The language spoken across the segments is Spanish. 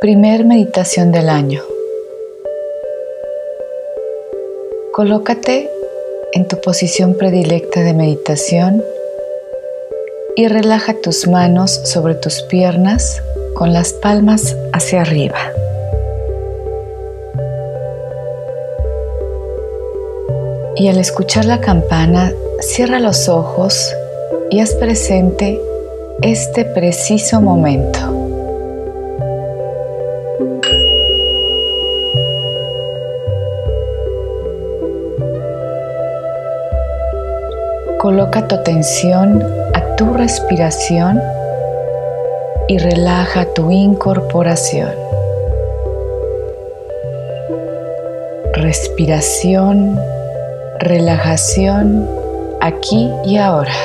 Primer meditación del año. Colócate en tu posición predilecta de meditación y relaja tus manos sobre tus piernas con las palmas hacia arriba. Y al escuchar la campana, cierra los ojos y haz presente este preciso momento. Coloca tu atención a tu respiración y relaja tu incorporación. Respiración, relajación aquí y ahora.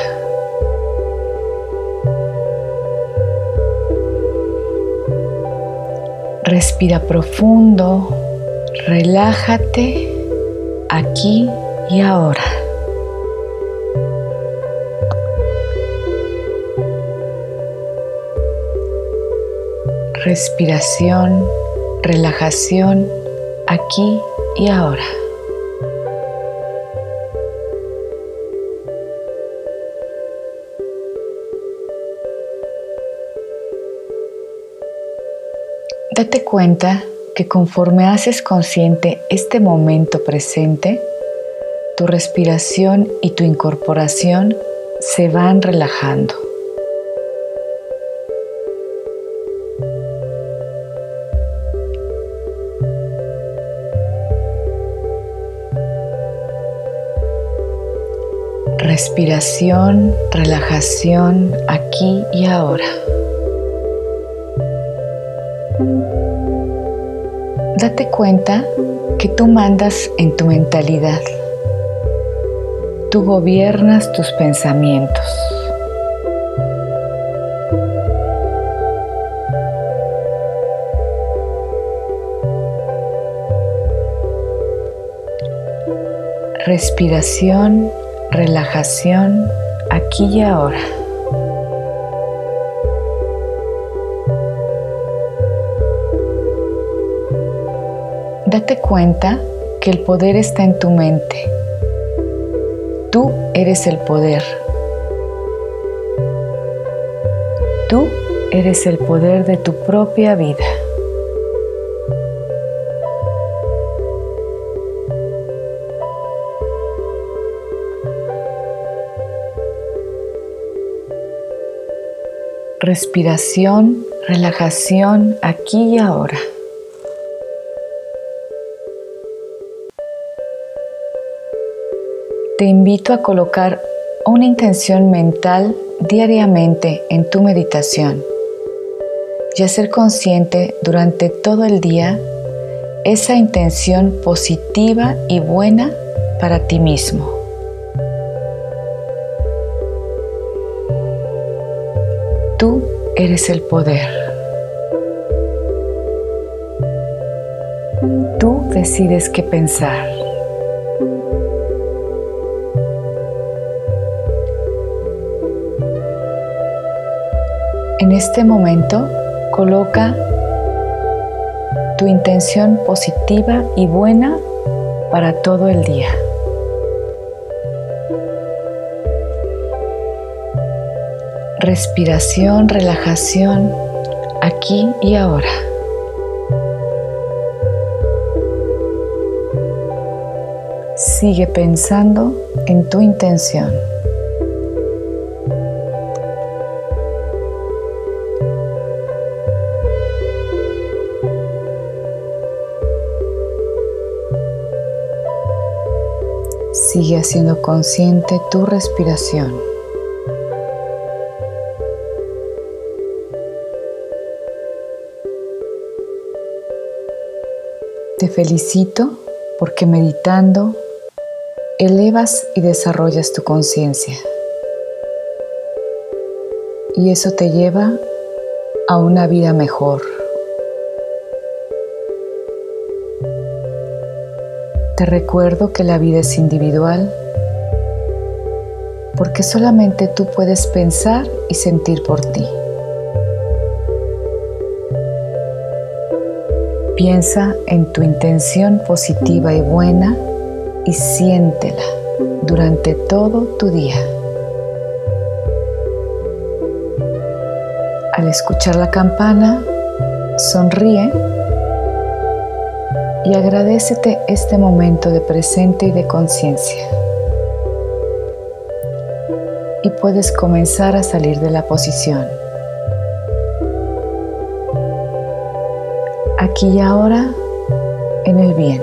Respira profundo, relájate aquí y ahora. Respiración, relajación aquí y ahora. Date cuenta que conforme haces consciente este momento presente, tu respiración y tu incorporación se van relajando. Respiración, relajación aquí y ahora. Date cuenta que tú mandas en tu mentalidad. Tú gobiernas tus pensamientos. Respiración relajación aquí y ahora. Date cuenta que el poder está en tu mente. Tú eres el poder. Tú eres el poder de tu propia vida. Respiración, relajación aquí y ahora. Te invito a colocar una intención mental diariamente en tu meditación y a ser consciente durante todo el día esa intención positiva y buena para ti mismo. Tú eres el poder. Tú decides qué pensar. En este momento, coloca tu intención positiva y buena para todo el día. Respiración, relajación aquí y ahora. Sigue pensando en tu intención. Sigue haciendo consciente tu respiración. Te felicito porque meditando elevas y desarrollas tu conciencia. Y eso te lleva a una vida mejor. Te recuerdo que la vida es individual porque solamente tú puedes pensar y sentir por ti. Piensa en tu intención positiva y buena y siéntela durante todo tu día. Al escuchar la campana, sonríe y agradecete este momento de presente y de conciencia. Y puedes comenzar a salir de la posición. Aquí y ahora en el bien.